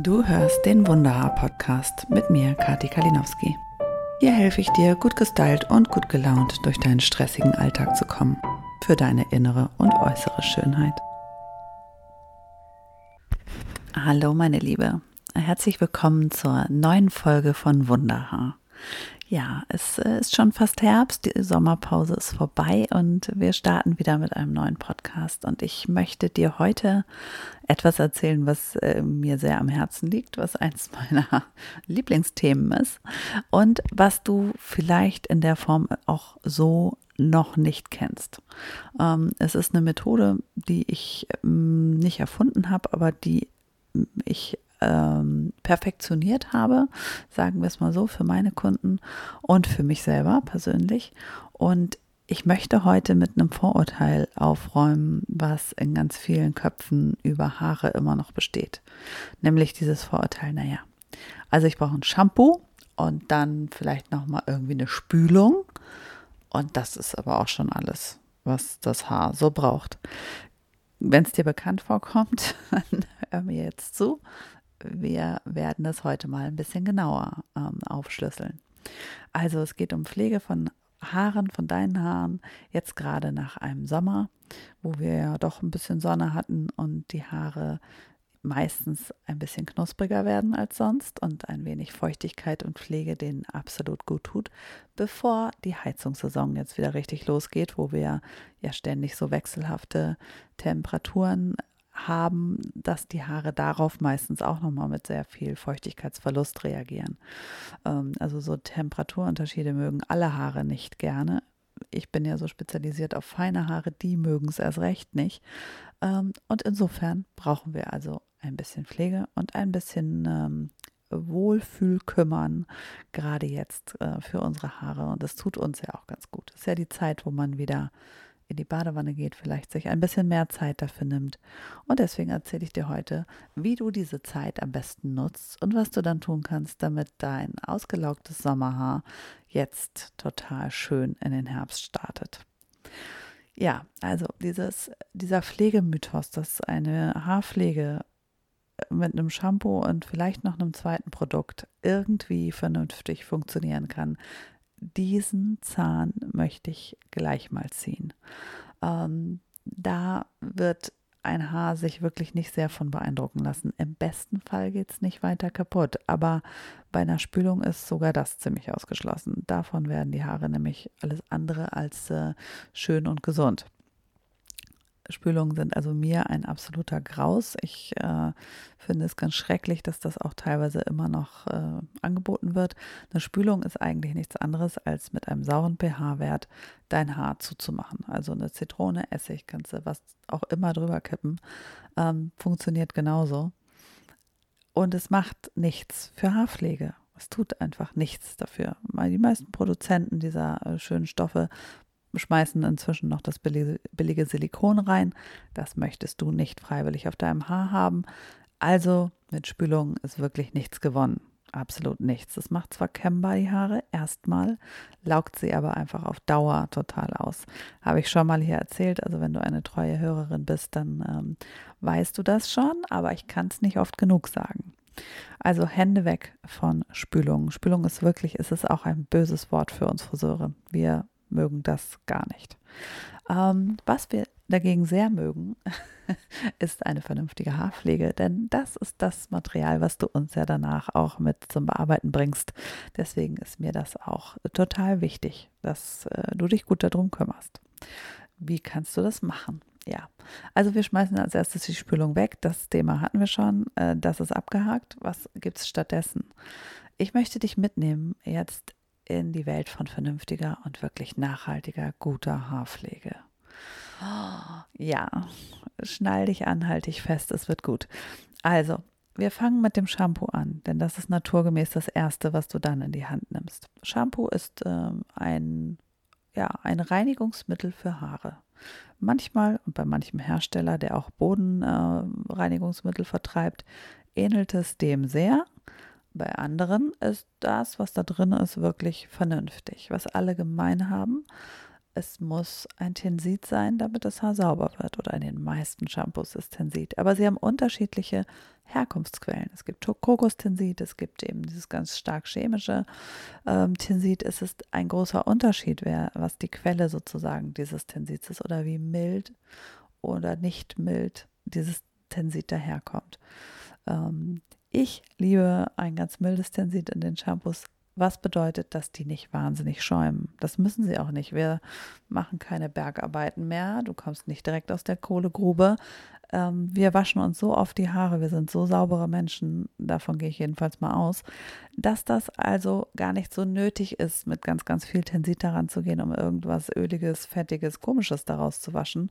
Du hörst den Wunderhaar-Podcast mit mir, Kati Kalinowski. Hier helfe ich dir, gut gestylt und gut gelaunt durch deinen stressigen Alltag zu kommen. Für deine innere und äußere Schönheit. Hallo, meine Liebe. Herzlich willkommen zur neuen Folge von Wunderhaar. Ja, es äh, ist schon fast Herbst, die Sommerpause ist vorbei und wir starten wieder mit einem neuen Podcast. Und ich möchte dir heute etwas erzählen, was äh, mir sehr am Herzen liegt, was eins meiner Lieblingsthemen ist und was du vielleicht in der Form auch so noch nicht kennst. Ähm, es ist eine Methode, die ich ähm, nicht erfunden habe, aber die ich ähm, perfektioniert habe, sagen wir es mal so, für meine Kunden und für mich selber persönlich. Und ich möchte heute mit einem Vorurteil aufräumen, was in ganz vielen Köpfen über Haare immer noch besteht. Nämlich dieses Vorurteil, naja, also ich brauche ein Shampoo und dann vielleicht nochmal irgendwie eine Spülung. Und das ist aber auch schon alles, was das Haar so braucht. Wenn es dir bekannt vorkommt, dann hör mir jetzt zu wir werden das heute mal ein bisschen genauer ähm, aufschlüsseln. Also es geht um Pflege von Haaren, von deinen Haaren, jetzt gerade nach einem Sommer, wo wir ja doch ein bisschen Sonne hatten und die Haare meistens ein bisschen knuspriger werden als sonst und ein wenig Feuchtigkeit und Pflege denen absolut gut tut, bevor die Heizungssaison jetzt wieder richtig losgeht, wo wir ja ständig so wechselhafte Temperaturen haben, dass die Haare darauf meistens auch nochmal mit sehr viel Feuchtigkeitsverlust reagieren. Ähm, also so Temperaturunterschiede mögen alle Haare nicht gerne. Ich bin ja so spezialisiert auf feine Haare, die mögen es erst recht nicht. Ähm, und insofern brauchen wir also ein bisschen Pflege und ein bisschen ähm, Wohlfühlkümmern, gerade jetzt äh, für unsere Haare. Und das tut uns ja auch ganz gut. Ist ja die Zeit, wo man wieder in die Badewanne geht, vielleicht sich ein bisschen mehr Zeit dafür nimmt. Und deswegen erzähle ich dir heute, wie du diese Zeit am besten nutzt und was du dann tun kannst, damit dein ausgelaugtes Sommerhaar jetzt total schön in den Herbst startet. Ja, also dieses, dieser Pflegemythos, dass eine Haarpflege mit einem Shampoo und vielleicht noch einem zweiten Produkt irgendwie vernünftig funktionieren kann, diesen Zahn möchte ich gleich mal ziehen. Ähm, da wird ein Haar sich wirklich nicht sehr von beeindrucken lassen. Im besten Fall geht es nicht weiter kaputt, aber bei einer Spülung ist sogar das ziemlich ausgeschlossen. Davon werden die Haare nämlich alles andere als äh, schön und gesund. Spülungen sind also mir ein absoluter Graus. Ich äh, finde es ganz schrecklich, dass das auch teilweise immer noch äh, angeboten wird. Eine Spülung ist eigentlich nichts anderes, als mit einem sauren pH-Wert dein Haar zuzumachen. Also eine Zitrone, Essig, kannst du was auch immer drüber kippen. Ähm, funktioniert genauso. Und es macht nichts für Haarpflege. Es tut einfach nichts dafür. Die meisten Produzenten dieser äh, schönen Stoffe schmeißen inzwischen noch das billige Silikon rein. Das möchtest du nicht freiwillig auf deinem Haar haben. Also mit Spülung ist wirklich nichts gewonnen. Absolut nichts. Es macht zwar kämmbar die Haare, erstmal, laugt sie aber einfach auf Dauer total aus. Habe ich schon mal hier erzählt. Also wenn du eine treue Hörerin bist, dann ähm, weißt du das schon, aber ich kann es nicht oft genug sagen. Also Hände weg von Spülung. Spülung ist wirklich, ist es auch ein böses Wort für uns Friseure. Wir mögen das gar nicht. Ähm, was wir dagegen sehr mögen, ist eine vernünftige Haarpflege, denn das ist das Material, was du uns ja danach auch mit zum Bearbeiten bringst. Deswegen ist mir das auch total wichtig, dass äh, du dich gut darum kümmerst. Wie kannst du das machen? Ja, also wir schmeißen als erstes die Spülung weg. Das Thema hatten wir schon. Äh, das ist abgehakt. Was gibt es stattdessen? Ich möchte dich mitnehmen jetzt in die Welt von vernünftiger und wirklich nachhaltiger, guter Haarpflege. ja, schnall dich an, halt dich fest, es wird gut. Also, wir fangen mit dem Shampoo an, denn das ist naturgemäß das Erste, was du dann in die Hand nimmst. Shampoo ist äh, ein, ja, ein Reinigungsmittel für Haare. Manchmal und bei manchem Hersteller, der auch Bodenreinigungsmittel äh, vertreibt, ähnelt es dem sehr. Bei anderen ist das, was da drin ist, wirklich vernünftig. Was alle gemein haben, es muss ein Tensid sein, damit das Haar sauber wird. Oder in den meisten Shampoos ist Tensid. Aber sie haben unterschiedliche Herkunftsquellen. Es gibt Kokostensid, es gibt eben dieses ganz stark chemische ähm, Tensid. Es ist ein großer Unterschied, wer, was die Quelle sozusagen dieses Tensids ist oder wie mild oder nicht mild dieses Tensid daherkommt. Ähm, ich liebe ein ganz mildes Tensid in den Shampoos was bedeutet, dass die nicht wahnsinnig schäumen. Das müssen sie auch nicht. Wir machen keine Bergarbeiten mehr. Du kommst nicht direkt aus der Kohlegrube. Ähm, wir waschen uns so oft die Haare, wir sind so saubere Menschen, davon gehe ich jedenfalls mal aus, dass das also gar nicht so nötig ist, mit ganz, ganz viel Tensit daran zu gehen, um irgendwas Öliges, Fettiges, Komisches daraus zu waschen,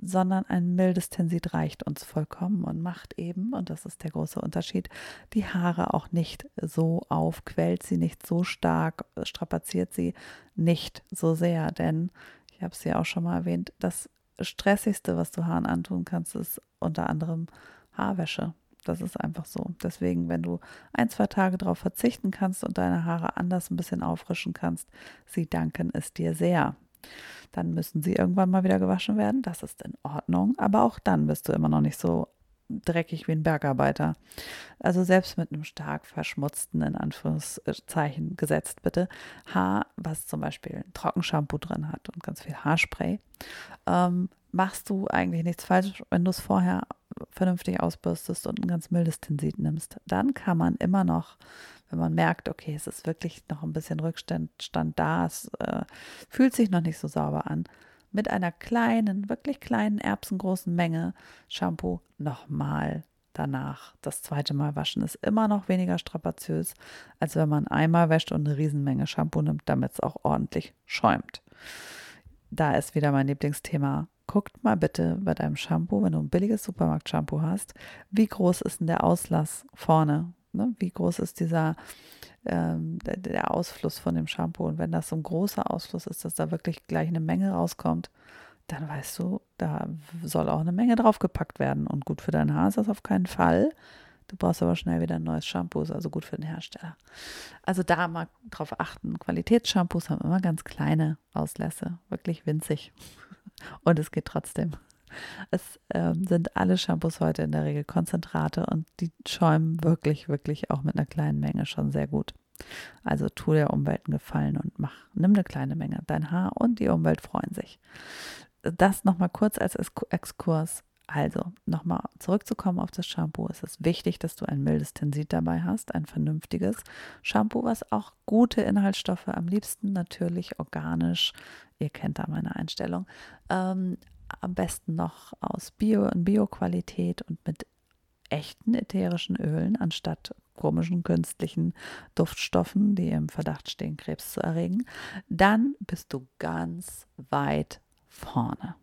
sondern ein mildes Tensit reicht uns vollkommen und macht eben, und das ist der große Unterschied, die Haare auch nicht so auf, quält sie nicht so stark, strapaziert sie nicht so sehr, denn ich habe es ja auch schon mal erwähnt, das Stressigste, was du Haaren antun kannst, ist unter anderem Haarwäsche. Das ist einfach so. Deswegen, wenn du ein, zwei Tage darauf verzichten kannst und deine Haare anders ein bisschen auffrischen kannst, sie danken es dir sehr. Dann müssen sie irgendwann mal wieder gewaschen werden. Das ist in Ordnung. Aber auch dann bist du immer noch nicht so dreckig wie ein Bergarbeiter. Also selbst mit einem stark verschmutzten, in Anführungszeichen gesetzt bitte, Haar, was zum Beispiel ein Trockenshampoo drin hat und ganz viel Haarspray, ähm, machst du eigentlich nichts falsch, wenn du es vorher vernünftig ausbürstest und ein ganz mildes Tensit nimmst. Dann kann man immer noch, wenn man merkt, okay, es ist wirklich noch ein bisschen Rückstand da, es äh, fühlt sich noch nicht so sauber an, mit einer kleinen, wirklich kleinen erbsengroßen Menge Shampoo nochmal danach. Das zweite Mal waschen ist immer noch weniger strapaziös, als wenn man einmal wäscht und eine Riesenmenge Shampoo nimmt, damit es auch ordentlich schäumt. Da ist wieder mein Lieblingsthema. Guckt mal bitte bei deinem Shampoo, wenn du ein billiges Supermarkt-Shampoo hast, wie groß ist denn der Auslass vorne? Ne? Wie groß ist dieser ähm, der, Ausfluss von dem Shampoo. Und wenn das so ein großer Ausfluss ist, dass da wirklich gleich eine Menge rauskommt, dann weißt du, da soll auch eine Menge draufgepackt werden. Und gut für dein Haar ist das auf keinen Fall. Du brauchst aber schnell wieder ein neues Shampoo, ist also gut für den Hersteller. Also da mal drauf achten. Qualitätsshampoos haben immer ganz kleine Auslässe, wirklich winzig. Und es geht trotzdem. Es ähm, sind alle Shampoos heute in der Regel Konzentrate und die schäumen wirklich, wirklich auch mit einer kleinen Menge schon sehr gut. Also tu der Umwelt einen Gefallen und mach, nimm eine kleine Menge. Dein Haar und die Umwelt freuen sich. Das nochmal kurz als Exkurs. Also, nochmal zurückzukommen auf das Shampoo. Es ist wichtig, dass du ein mildes Tensit dabei hast, ein vernünftiges Shampoo, was auch gute Inhaltsstoffe, am liebsten natürlich organisch, ihr kennt da meine Einstellung, ähm, am besten noch aus Bio- und Bio-Qualität und mit echten ätherischen Ölen anstatt komischen künstlichen Duftstoffen, die im Verdacht stehen, Krebs zu erregen, dann bist du ganz weit vorne.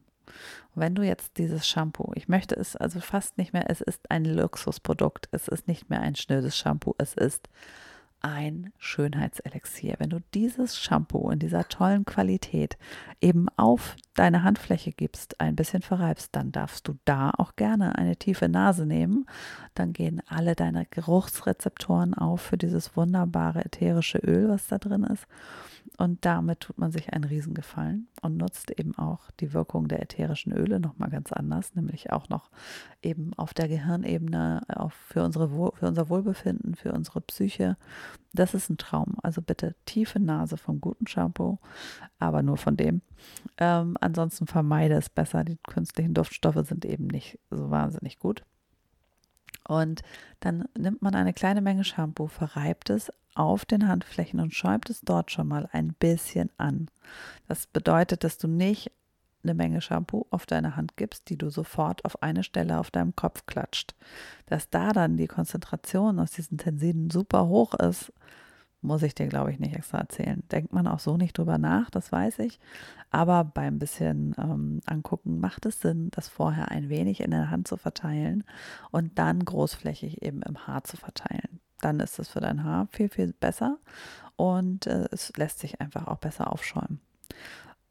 wenn du jetzt dieses Shampoo, ich möchte es also fast nicht mehr, es ist ein Luxusprodukt, es ist nicht mehr ein schnödes Shampoo, es ist ein Schönheitselixier. Wenn du dieses Shampoo in dieser tollen Qualität eben auf deine Handfläche gibst, ein bisschen verreibst, dann darfst du da auch gerne eine tiefe Nase nehmen. Dann gehen alle deine Geruchsrezeptoren auf für dieses wunderbare ätherische Öl, was da drin ist. Und damit tut man sich einen Riesengefallen und nutzt eben auch die Wirkung der ätherischen Öle nochmal ganz anders, nämlich auch noch eben auf der Gehirnebene, auch für, unsere, für unser Wohlbefinden, für unsere Psyche. Das ist ein Traum. Also bitte tiefe Nase vom guten Shampoo, aber nur von dem. Ähm, ansonsten vermeide es besser. Die künstlichen Duftstoffe sind eben nicht so wahnsinnig gut. Und dann nimmt man eine kleine Menge Shampoo, verreibt es auf den Handflächen und schäumt es dort schon mal ein bisschen an. Das bedeutet, dass du nicht eine Menge Shampoo auf deine Hand gibst, die du sofort auf eine Stelle auf deinem Kopf klatscht. Dass da dann die Konzentration aus diesen Tensiden super hoch ist, muss ich dir, glaube ich, nicht extra erzählen. Denkt man auch so nicht drüber nach, das weiß ich. Aber beim bisschen ähm, angucken macht es Sinn, das vorher ein wenig in der Hand zu verteilen und dann großflächig eben im Haar zu verteilen. Dann ist es für dein Haar viel, viel besser und äh, es lässt sich einfach auch besser aufschäumen.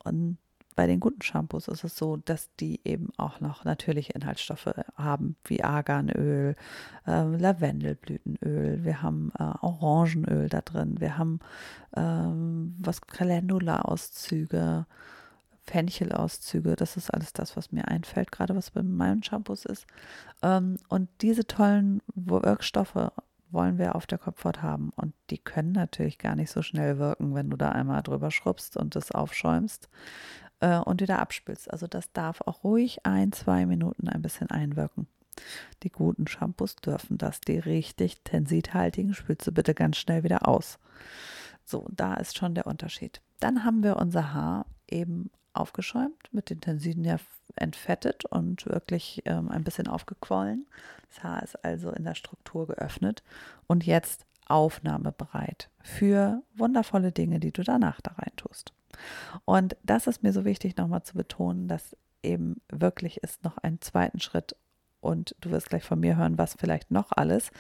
Und bei den guten Shampoos ist es so, dass die eben auch noch natürliche Inhaltsstoffe haben, wie Arganöl, äh, Lavendelblütenöl, wir haben äh, Orangenöl da drin, wir haben ähm, was Calendula-Auszüge, Fenchelauszüge. Das ist alles das, was mir einfällt, gerade was bei meinen Shampoos ist. Ähm, und diese tollen Wirkstoffe wollen wir auf der Kopfhaut haben. Und die können natürlich gar nicht so schnell wirken, wenn du da einmal drüber schrubbst und es aufschäumst äh, und wieder abspülst. Also das darf auch ruhig ein, zwei Minuten ein bisschen einwirken. Die guten Shampoos dürfen das. Die richtig tensidhaltigen spülst du bitte ganz schnell wieder aus. So, da ist schon der Unterschied. Dann haben wir unser Haar eben aufgeschäumt, mit den Tensiden ja entfettet und wirklich ähm, ein bisschen aufgequollen. Das Haar ist also in der Struktur geöffnet und jetzt aufnahmebereit für wundervolle Dinge, die du danach da rein tust. Und das ist mir so wichtig nochmal zu betonen, dass eben wirklich ist noch einen zweiten Schritt und du wirst gleich von mir hören, was vielleicht noch alles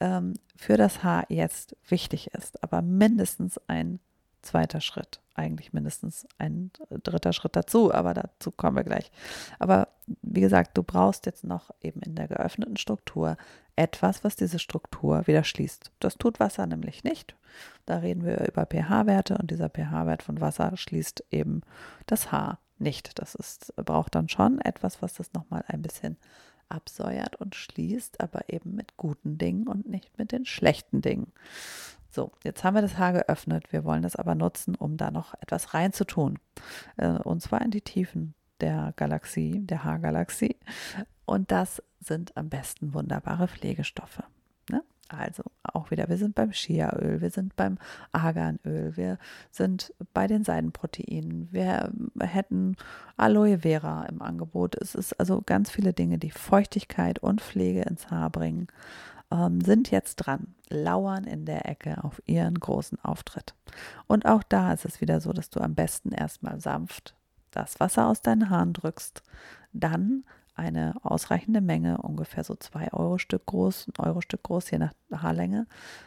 ähm, für das Haar jetzt wichtig ist, aber mindestens ein zweiter Schritt, eigentlich mindestens ein dritter Schritt dazu, aber dazu kommen wir gleich. Aber wie gesagt, du brauchst jetzt noch eben in der geöffneten Struktur etwas, was diese Struktur wieder schließt. Das tut Wasser nämlich nicht. Da reden wir über pH-Werte und dieser pH-Wert von Wasser schließt eben das Haar nicht. Das ist, braucht dann schon etwas, was das nochmal ein bisschen absäuert und schließt, aber eben mit guten Dingen und nicht mit den schlechten Dingen. So, jetzt haben wir das Haar geöffnet. Wir wollen das aber nutzen, um da noch etwas reinzutun. Äh, und zwar in die Tiefen der Galaxie, der Haargalaxie. Und das sind am besten wunderbare Pflegestoffe. Ne? Also auch wieder, wir sind beim Chiaöl, wir sind beim Arganöl, wir sind bei den Seidenproteinen, wir hätten Aloe Vera im Angebot. Es ist also ganz viele Dinge, die Feuchtigkeit und Pflege ins Haar bringen ähm, sind jetzt dran, lauern in der Ecke auf ihren großen Auftritt. Und auch da ist es wieder so, dass du am besten erstmal sanft das Wasser aus deinen Haaren drückst, dann eine ausreichende Menge, ungefähr so zwei Euro Stück groß, ein Euro Stück groß, je nach Haarlänge,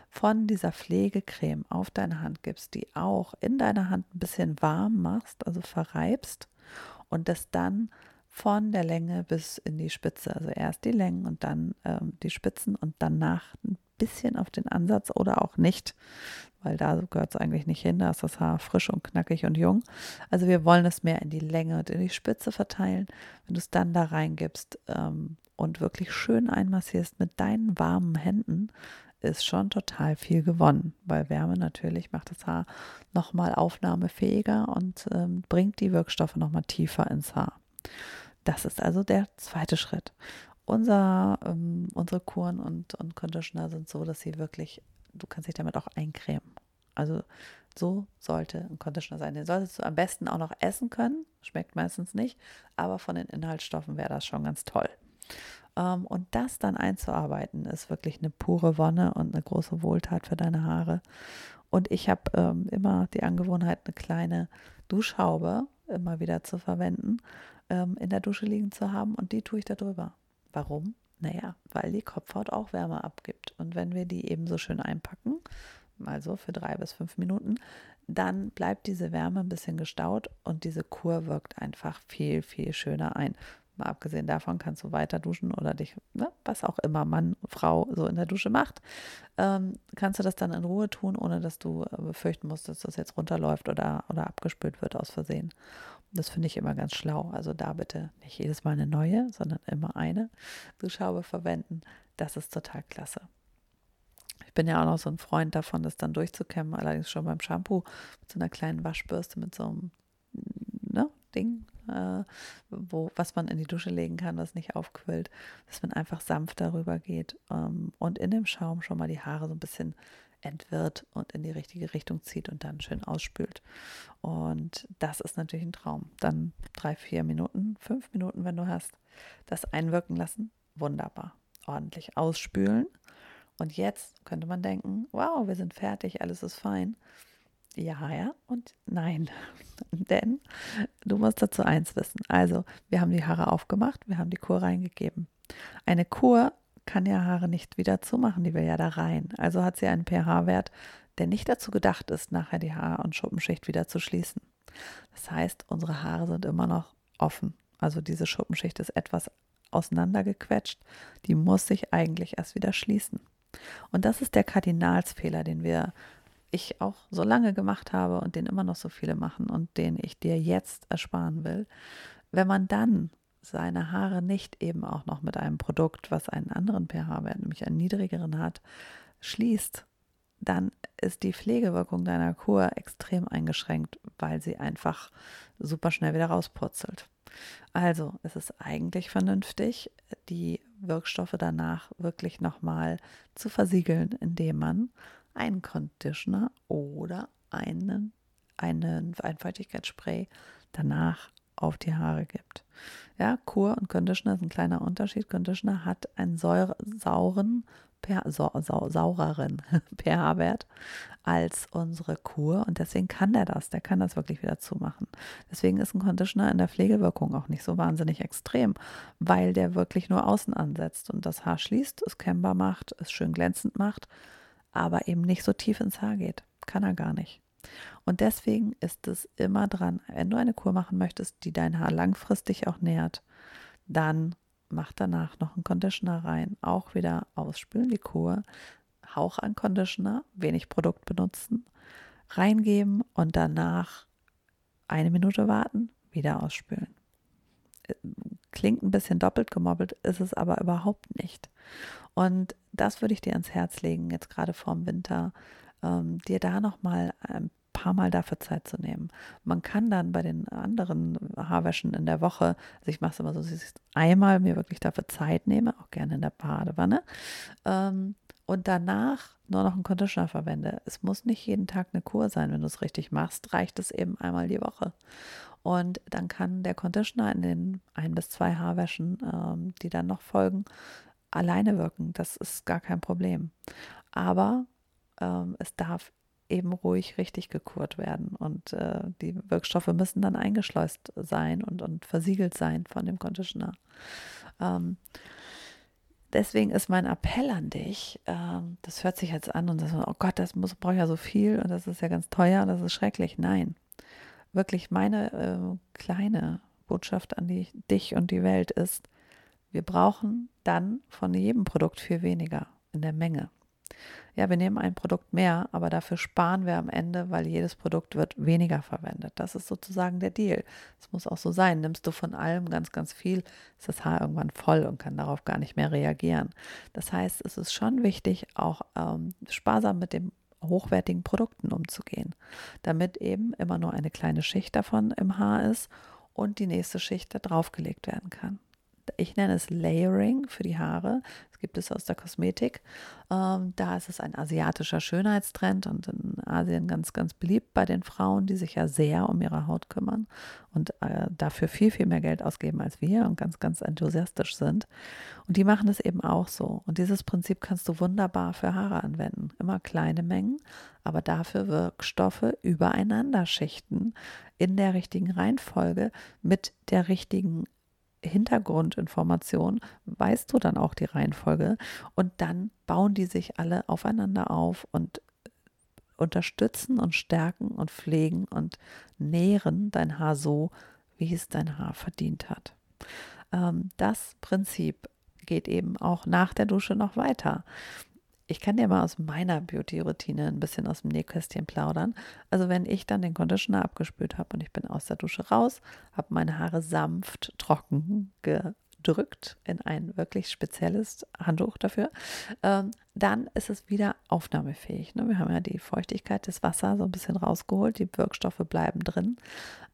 von dieser Pflegecreme auf deine Hand gibst, die auch in deiner Hand ein bisschen warm machst, also verreibst und das dann von der Länge bis in die Spitze. Also erst die Längen und dann ähm, die Spitzen und danach ein bisschen auf den Ansatz oder auch nicht, weil da gehört es eigentlich nicht hin. Da ist das Haar frisch und knackig und jung. Also wir wollen es mehr in die Länge und in die Spitze verteilen. Wenn du es dann da reingibst ähm, und wirklich schön einmassierst mit deinen warmen Händen, ist schon total viel gewonnen, weil Wärme natürlich macht das Haar nochmal aufnahmefähiger und ähm, bringt die Wirkstoffe nochmal tiefer ins Haar. Das ist also der zweite Schritt. Unser, ähm, unsere Kuren und, und Conditioner sind so, dass sie wirklich, du kannst dich damit auch eincremen. Also so sollte ein Conditioner sein. Den solltest du am besten auch noch essen können. Schmeckt meistens nicht, aber von den Inhaltsstoffen wäre das schon ganz toll. Ähm, und das dann einzuarbeiten, ist wirklich eine pure Wonne und eine große Wohltat für deine Haare. Und ich habe ähm, immer die Angewohnheit, eine kleine Duschhaube immer wieder zu verwenden, ähm, in der Dusche liegen zu haben und die tue ich da drüber. Warum? Naja, weil die Kopfhaut auch Wärme abgibt. Und wenn wir die eben so schön einpacken, also für drei bis fünf Minuten, dann bleibt diese Wärme ein bisschen gestaut und diese Kur wirkt einfach viel, viel schöner ein. Mal abgesehen davon kannst du weiter duschen oder dich, ne, was auch immer Mann, Frau so in der Dusche macht, ähm, kannst du das dann in Ruhe tun, ohne dass du äh, befürchten musst, dass das jetzt runterläuft oder, oder abgespült wird aus Versehen. Das finde ich immer ganz schlau. Also da bitte nicht jedes Mal eine neue, sondern immer eine Duschhaube verwenden. Das ist total klasse. Ich bin ja auch noch so ein Freund davon, das dann durchzukämmen, allerdings schon beim Shampoo mit so einer kleinen Waschbürste, mit so einem ne, Ding, äh, wo, was man in die Dusche legen kann, was nicht aufquillt, dass man einfach sanft darüber geht ähm, und in dem Schaum schon mal die Haare so ein bisschen entwirrt und in die richtige Richtung zieht und dann schön ausspült. Und das ist natürlich ein Traum. Dann drei, vier Minuten, fünf Minuten, wenn du hast, das einwirken lassen. Wunderbar. Ordentlich ausspülen. Und jetzt könnte man denken, wow, wir sind fertig, alles ist fein. Ja, ja und nein. Denn du musst dazu eins wissen. Also, wir haben die Haare aufgemacht, wir haben die Kur reingegeben. Eine Kur kann ja Haare nicht wieder zumachen, die will ja da rein. Also hat sie einen pH-Wert, der nicht dazu gedacht ist, nachher die Haar- und Schuppenschicht wieder zu schließen. Das heißt, unsere Haare sind immer noch offen. Also diese Schuppenschicht ist etwas auseinandergequetscht. Die muss sich eigentlich erst wieder schließen. Und das ist der Kardinalsfehler, den wir ich auch so lange gemacht habe und den immer noch so viele machen und den ich dir jetzt ersparen will, wenn man dann seine Haare nicht eben auch noch mit einem Produkt, was einen anderen pH-Wert, nämlich einen niedrigeren hat, schließt, dann ist die Pflegewirkung deiner Kur extrem eingeschränkt, weil sie einfach super schnell wieder rauspurzelt. Also es ist eigentlich vernünftig, die Wirkstoffe danach wirklich nochmal zu versiegeln, indem man einen Conditioner oder einen, einen, ein Feuchtigkeitsspray danach auf die Haare gibt. Ja, Kur und Conditioner ist ein kleiner Unterschied. Conditioner hat einen säure, sauren, per, sau, sau, saureren pH-Wert als unsere Kur und deswegen kann der das, der kann das wirklich wieder zumachen. Deswegen ist ein Conditioner in der Pflegewirkung auch nicht so wahnsinnig extrem, weil der wirklich nur außen ansetzt und das Haar schließt, es kennbar macht, es schön glänzend macht, aber eben nicht so tief ins Haar geht. Kann er gar nicht. Und deswegen ist es immer dran, wenn du eine Kur machen möchtest, die dein Haar langfristig auch nährt, dann mach danach noch einen Conditioner rein. Auch wieder ausspülen die Kur, Hauch an Conditioner, wenig Produkt benutzen, reingeben und danach eine Minute warten, wieder ausspülen. Klingt ein bisschen doppelt gemobbelt, ist es aber überhaupt nicht. Und das würde ich dir ans Herz legen, jetzt gerade vorm Winter, ähm, dir da nochmal ein paar Mal dafür Zeit zu nehmen. Man kann dann bei den anderen Haarwäschen in der Woche, also ich mache es immer so, dass ich einmal mir wirklich dafür Zeit nehme, auch gerne in der Badewanne, ähm, und danach nur noch einen Conditioner verwende. Es muss nicht jeden Tag eine Kur sein, wenn du es richtig machst, reicht es eben einmal die Woche. Und dann kann der Conditioner in den ein bis zwei Haarwäschen, ähm, die dann noch folgen, alleine wirken. Das ist gar kein Problem. Aber ähm, es darf eben ruhig richtig gekurt werden und äh, die Wirkstoffe müssen dann eingeschleust sein und, und versiegelt sein von dem Conditioner. Ähm, deswegen ist mein Appell an dich, ähm, das hört sich jetzt an und das, oh Gott, das muss, braucht ja so viel und das ist ja ganz teuer, das ist schrecklich. Nein, wirklich meine äh, kleine Botschaft an die, dich und die Welt ist, wir brauchen dann von jedem Produkt viel weniger in der Menge ja, wir nehmen ein Produkt mehr, aber dafür sparen wir am Ende, weil jedes Produkt wird weniger verwendet. Das ist sozusagen der Deal. Es muss auch so sein. Nimmst du von allem ganz, ganz viel, ist das Haar irgendwann voll und kann darauf gar nicht mehr reagieren. Das heißt, es ist schon wichtig, auch ähm, sparsam mit den hochwertigen Produkten umzugehen, damit eben immer nur eine kleine Schicht davon im Haar ist und die nächste Schicht da draufgelegt werden kann ich nenne es Layering für die Haare. Das gibt es aus der Kosmetik. Ähm, da ist es ein asiatischer Schönheitstrend und in Asien ganz, ganz beliebt bei den Frauen, die sich ja sehr um ihre Haut kümmern und äh, dafür viel, viel mehr Geld ausgeben als wir und ganz, ganz enthusiastisch sind. Und die machen es eben auch so. Und dieses Prinzip kannst du wunderbar für Haare anwenden. Immer kleine Mengen, aber dafür Wirkstoffe übereinander schichten in der richtigen Reihenfolge mit der richtigen Hintergrundinformation weißt du dann auch die Reihenfolge und dann bauen die sich alle aufeinander auf und unterstützen und stärken und pflegen und nähren dein Haar so, wie es dein Haar verdient hat. Ähm, das Prinzip geht eben auch nach der Dusche noch weiter. Ich kann dir mal aus meiner Beauty-Routine ein bisschen aus dem Nähkästchen plaudern. Also wenn ich dann den Conditioner abgespült habe und ich bin aus der Dusche raus, habe meine Haare sanft trocken gedrückt in ein wirklich spezielles Handtuch dafür, ähm, dann ist es wieder aufnahmefähig. Ne? Wir haben ja die Feuchtigkeit des Wassers so ein bisschen rausgeholt, die Wirkstoffe bleiben drin.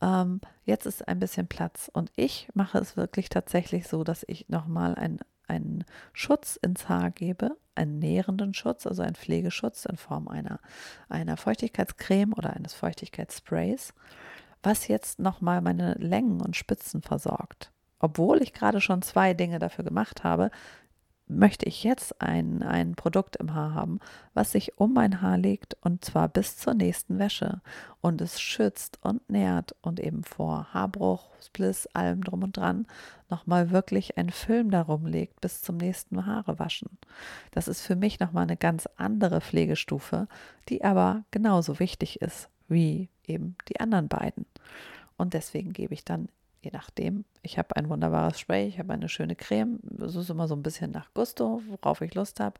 Ähm, jetzt ist ein bisschen Platz und ich mache es wirklich tatsächlich so, dass ich nochmal ein einen Schutz ins Haar gebe, einen nährenden Schutz, also einen Pflegeschutz in Form einer, einer Feuchtigkeitscreme oder eines Feuchtigkeitssprays, was jetzt nochmal meine Längen und Spitzen versorgt. Obwohl ich gerade schon zwei Dinge dafür gemacht habe, möchte ich jetzt ein, ein Produkt im Haar haben, was sich um mein Haar legt und zwar bis zur nächsten Wäsche und es schützt und nährt und eben vor Haarbruch, Spliss, allem drum und dran nochmal wirklich einen Film darum legt bis zum nächsten Haarewaschen. Das ist für mich nochmal eine ganz andere Pflegestufe, die aber genauso wichtig ist wie eben die anderen beiden. Und deswegen gebe ich dann je nachdem. Ich habe ein wunderbares Spray, ich habe eine schöne Creme. Das ist immer so ein bisschen nach Gusto, worauf ich Lust habe.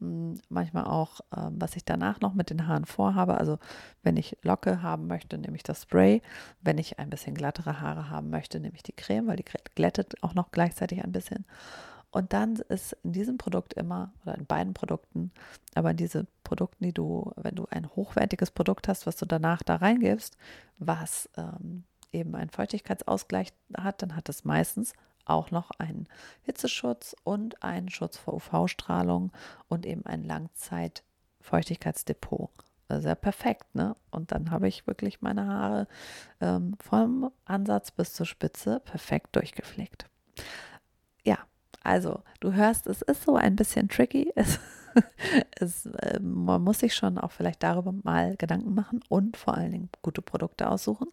Hm, manchmal auch, äh, was ich danach noch mit den Haaren vorhabe. Also wenn ich Locke haben möchte, nehme ich das Spray. Wenn ich ein bisschen glattere Haare haben möchte, nehme ich die Creme, weil die glättet auch noch gleichzeitig ein bisschen. Und dann ist in diesem Produkt immer, oder in beiden Produkten, aber diese Produkten, die du, wenn du ein hochwertiges Produkt hast, was du danach da reingibst, was ähm, eben einen Feuchtigkeitsausgleich hat, dann hat es meistens auch noch einen Hitzeschutz und einen Schutz vor UV-Strahlung und eben ein Langzeit-Feuchtigkeitsdepot. Sehr perfekt, ne? Und dann habe ich wirklich meine Haare ähm, vom Ansatz bis zur Spitze perfekt durchgepflegt. Ja, also du hörst, es ist so ein bisschen tricky. Es, es, äh, man muss sich schon auch vielleicht darüber mal Gedanken machen und vor allen Dingen gute Produkte aussuchen.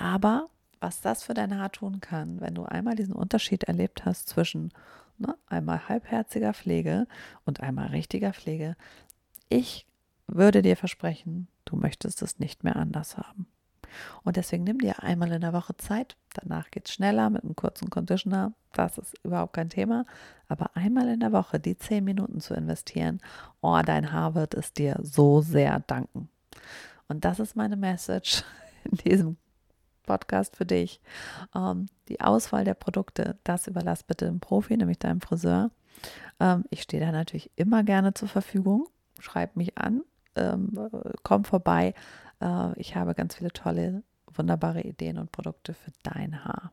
Aber was das für dein Haar tun kann, wenn du einmal diesen Unterschied erlebt hast zwischen ne, einmal halbherziger Pflege und einmal richtiger Pflege, ich würde dir versprechen, du möchtest es nicht mehr anders haben. Und deswegen nimm dir einmal in der Woche Zeit. Danach geht es schneller mit einem kurzen Conditioner. Das ist überhaupt kein Thema. Aber einmal in der Woche die zehn Minuten zu investieren, oh, dein Haar wird es dir so sehr danken. Und das ist meine Message in diesem Podcast für dich. Ähm, die Auswahl der Produkte, das überlass bitte dem Profi, nämlich deinem Friseur. Ähm, ich stehe da natürlich immer gerne zur Verfügung. Schreib mich an, ähm, komm vorbei. Äh, ich habe ganz viele tolle, wunderbare Ideen und Produkte für dein Haar.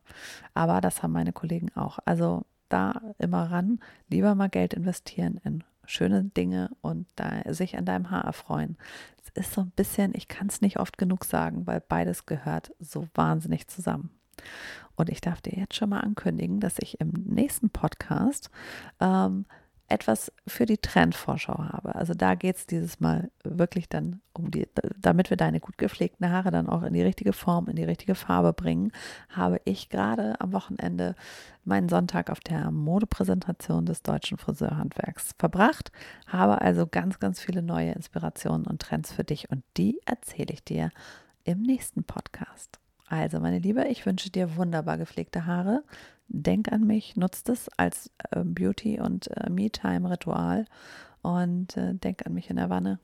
Aber das haben meine Kollegen auch. Also da immer ran, lieber mal Geld investieren in schöne Dinge und da, sich an deinem Haar erfreuen. Es ist so ein bisschen, ich kann es nicht oft genug sagen, weil beides gehört so wahnsinnig zusammen. Und ich darf dir jetzt schon mal ankündigen, dass ich im nächsten Podcast ähm, etwas für die Trendvorschau habe. Also da geht es dieses Mal wirklich dann um die, damit wir deine gut gepflegten Haare dann auch in die richtige Form, in die richtige Farbe bringen, habe ich gerade am Wochenende meinen Sonntag auf der Modepräsentation des deutschen Friseurhandwerks verbracht, habe also ganz, ganz viele neue Inspirationen und Trends für dich und die erzähle ich dir im nächsten Podcast. Also, meine Liebe, ich wünsche dir wunderbar gepflegte Haare. Denk an mich, nutzt es als äh, Beauty- und äh, Me-Time-Ritual und äh, denk an mich in der Wanne.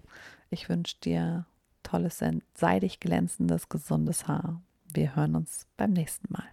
Ich wünsche dir tolles, seidig glänzendes, gesundes Haar. Wir hören uns beim nächsten Mal.